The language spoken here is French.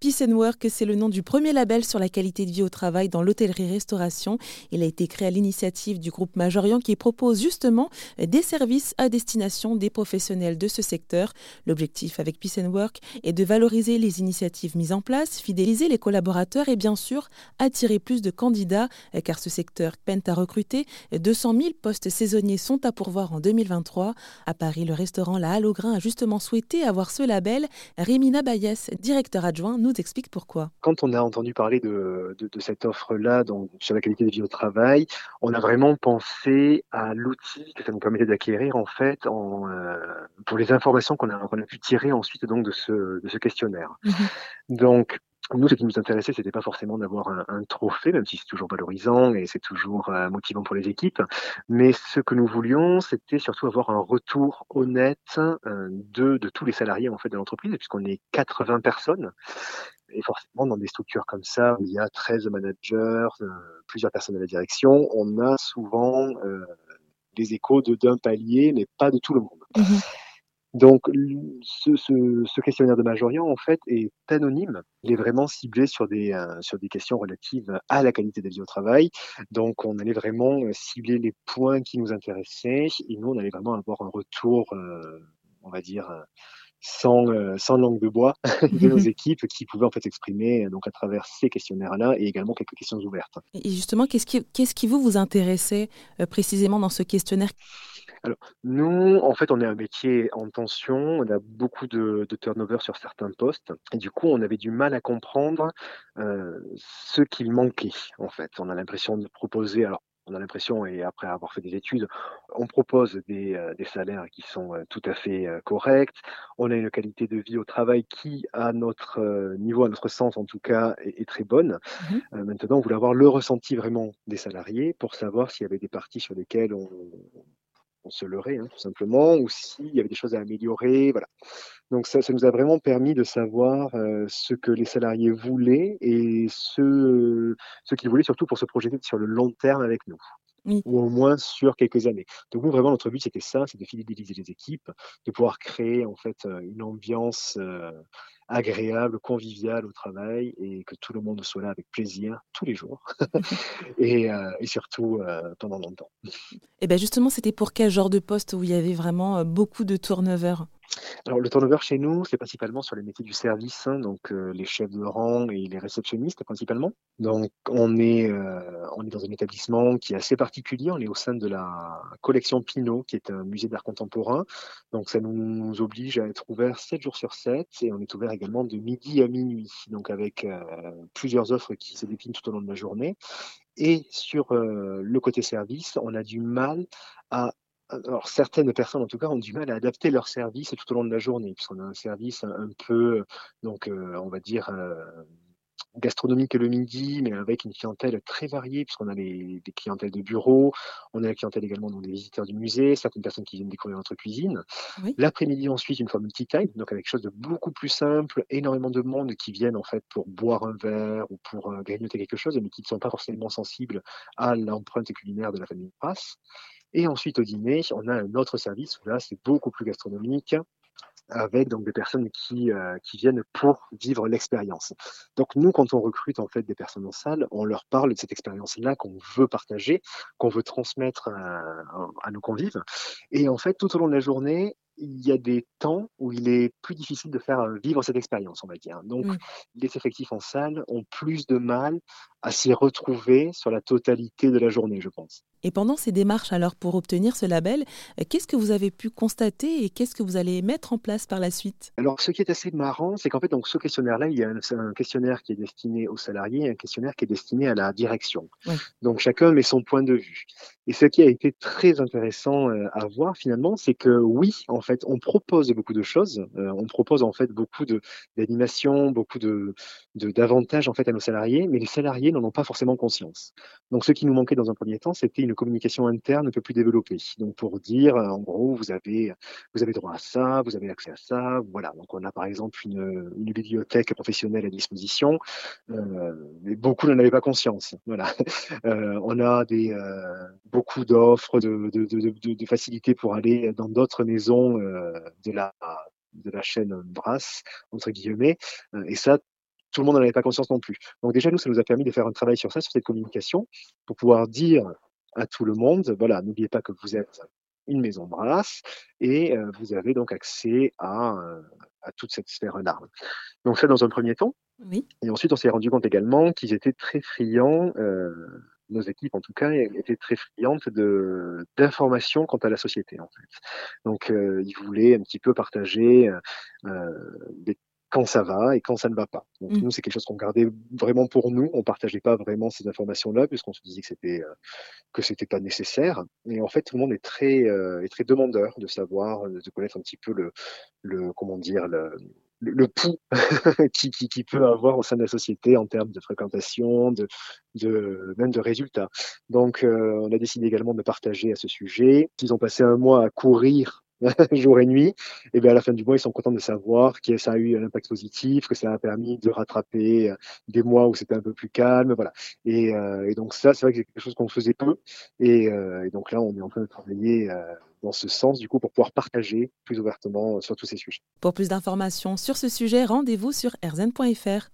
Peace and Work, c'est le nom du premier label sur la qualité de vie au travail dans l'hôtellerie-restauration. Il a été créé à l'initiative du groupe Majorian qui propose justement des services à destination des professionnels de ce secteur. L'objectif avec Peace and Work est de valoriser les initiatives mises en place, fidéliser les collaborateurs et bien sûr attirer plus de candidats car ce secteur peine à recruter. 200 000 postes saisonniers sont à pourvoir en 2023. À Paris, le restaurant La Halle a justement souhaité avoir ce label. Rémina Bayes, directeur adjoint, explique pourquoi. Quand on a entendu parler de, cette offre-là sur la qualité de vie au travail, on a vraiment pensé à l'outil que ça nous permettait d'acquérir en fait euh, pour les informations qu'on a, pu tirer ensuite donc de ce, questionnaire. Mhm. Donc nous, ce qui nous intéressait, c'était pas forcément d'avoir un, trophée, même si c'est toujours valorisant et c'est toujours euh, motivant pour les équipes. Mais ce que nous voulions, c'était surtout avoir un retour honnête euh, de, de tous les salariés en fait de l'entreprise, puisqu'on est 80 personnes. Et forcément, dans des structures comme ça, où il y a 13 managers, euh, plusieurs personnes à la direction, on a souvent des échos de d'un palier, mais pas de tout le monde. Mmh donc, ce, ce, ce, questionnaire de Majorian, en fait, est anonyme. Il est vraiment ciblé sur des, euh, sur des questions relatives à la qualité de vie au travail. Donc, on allait vraiment euh, cibler les points qui nous intéressaient et nous, on allait vraiment avoir un retour, euh, on va dire, sans, sans langue de bois de nos équipes qui pouvaient en fait s'exprimer donc à travers ces questionnaires-là et également quelques questions ouvertes. Et justement, qu'est-ce qui, qu'est-ce qui vous vous intéressait précisément dans ce questionnaire? Alors, nous, en fait, on est un métier en tension, on a beaucoup de, turnover sur certains postes, et du coup, on avait du mal à comprendre euh, ce qu'il manquait, en fait. On a l'impression de proposer, alors, on a l'impression, et après avoir fait des études, on propose des, euh, salaires qui sont euh, tout à fait corrects. On a une qualité de vie au travail qui, à notre niveau, à notre sens en tout cas, est, très bonne. Mmh maintenant, on voulait avoir le ressenti vraiment des salariés pour savoir s'il y avait des parties sur lesquelles on, on se leurrait, hein, tout simplement, ou s'il y avait des choses à améliorer. Voilà. Donc ça, ça nous a vraiment permis de savoir euh, ce que les salariés voulaient et ce, ce qu'ils voulaient surtout pour se projeter sur le long terme avec nous. ou au moins sur quelques années. Donc nous, vraiment, notre but, c'était ça, c'est de fidéliser les équipes, de pouvoir créer en fait euh, une ambiance euh, agréable, convivial au travail et que tout le monde soit là avec plaisir tous les jours et, euh, et, surtout euh, pendant longtemps. Et bien justement, c'était pour quel genre de poste où il y avait vraiment euh, beaucoup de turnover? Alors le turnover chez nous, c'est principalement sur les métiers du service, hein, donc euh, les chefs de rang et les réceptionnistes principalement. Donc on est euh, on est dans un établissement qui est assez particulier. On est au sein de la collection Pinot, qui est un musée d'art contemporain. Donc ça nous oblige à être ouvert 7 jours sur 7 et on est ouvert également de midi à minuit, donc avec euh, plusieurs offres qui se déclinent tout au long de la journée. Et sur le côté service, on a du mal à alors certaines personnes en tout cas ont du mal à adapter leur service tout au long de la journée, puisqu'on a un service un, peu, donc euh, on va dire euh, gastronomique le midi, mais avec une clientèle très variée, puisqu'on a les, des clientèles de bureau, on a la clientèle également donc des visiteurs du musée, certaines personnes qui viennent découvrir notre cuisine. L'après-midi ensuite une fois multi-time, donc avec quelque chose de beaucoup plus simple, énormément de monde qui viennent en fait pour boire un verre ou pour euh, grignoter quelque chose, mais qui ne sont pas forcément sensibles à l'empreinte culinaire de la famille Passe. Et ensuite, au dîner, on a un autre service où là, c'est beaucoup plus gastronomique avec donc des personnes qui, euh, qui viennent pour vivre l'expérience. Donc nous, quand on recrute en fait des personnes en salle, on leur parle de cette expérience-là qu'on veut partager, qu'on veut transmettre à, à, nos convives. Et en fait, tout au long de la journée, il y a des temps où il est plus difficile de faire vivre cette expérience, on va dire. Donc, les effectifs en salle ont plus de mal à s'y retrouver sur la totalité de la journée, je pense. Et pendant ces démarches, alors, pour obtenir ce label, euh, qu'est-ce que vous avez pu constater et qu'est-ce que vous allez mettre en place par la suite? Alors, ce qui est assez marrant, c'est qu'en fait, donc, ce questionnaire-là, il y a un, questionnaire qui est destiné aux salariés et un questionnaire qui est destiné à la direction. Donc, chacun met son point de vue. Et ce qui a été très intéressant euh, à voir, finalement, c'est que oui, en fait, on propose beaucoup de choses. Euh, on propose, en fait, beaucoup d'animations, beaucoup de d'avantages, en fait, à nos salariés, mais les salariés n'en ont pas forcément conscience. Donc, ce qui nous manquait dans un premier temps, c'était une communication interne un peu plus développée. Donc pour dire, euh, en gros, vous avez, vous avez droit à ça, vous avez accès à ça. Voilà. Donc on a par exemple une, bibliothèque professionnelle à disposition, euh, mais beaucoup n'en avaient pas conscience. Voilà. Euh, on a euh, beaucoup d'offres, de, facilités pour aller dans d'autres maisons euh, de la de chaîne Brass, entre guillemets. Et ça, tout le monde n'en avait pas conscience non plus. Donc déjà, nous, ça nous a permis de faire un travail sur ça, sur cette communication, pour pouvoir dire à tout le monde, voilà, n'oubliez pas que vous êtes une maison race et euh, vous avez donc accès à, euh, à toute cette sphère-là. Donc ça dans un premier temps. Oui. Et ensuite, on s'est rendu compte également qu'ils étaient très friands, euh, nos équipes en tout cas, étaient très friandes de d'informations quant à la société en fait. Donc euh, ils voulaient un petit peu partager euh, des quand ça va et quand ça ne va pas. Donc mmh. nous, c'est quelque chose qu'on gardait vraiment pour nous. On partageait pas vraiment ces informations-là puisqu'on se disait que c'était euh, que c'était pas nécessaire. Et en fait, tout le monde est très euh, est très demandeur de savoir, de connaître un petit peu le le comment dire le le pouls qui, qui, qui, peut avoir au sein de la société en termes de fréquentation, de, de même de résultats. Donc, euh, on a décidé également de partager à ce sujet. Ils ont passé un mois à courir jour et nuit, et bien à la fin du mois, ils sont contents de savoir que ça a eu un impact positif, que ça a permis de rattraper euh, des mois où c'était un peu plus calme, voilà. Et, euh, et donc ça, c'est vrai que c'est quelque chose qu'on faisait peu, et, euh, et, donc là, on est en train de travailler dans ce sens du coup pour pouvoir partager plus ouvertement sur tous ces sujets. Pour plus d'informations sur ce sujet, rendez-vous sur rzn.fr.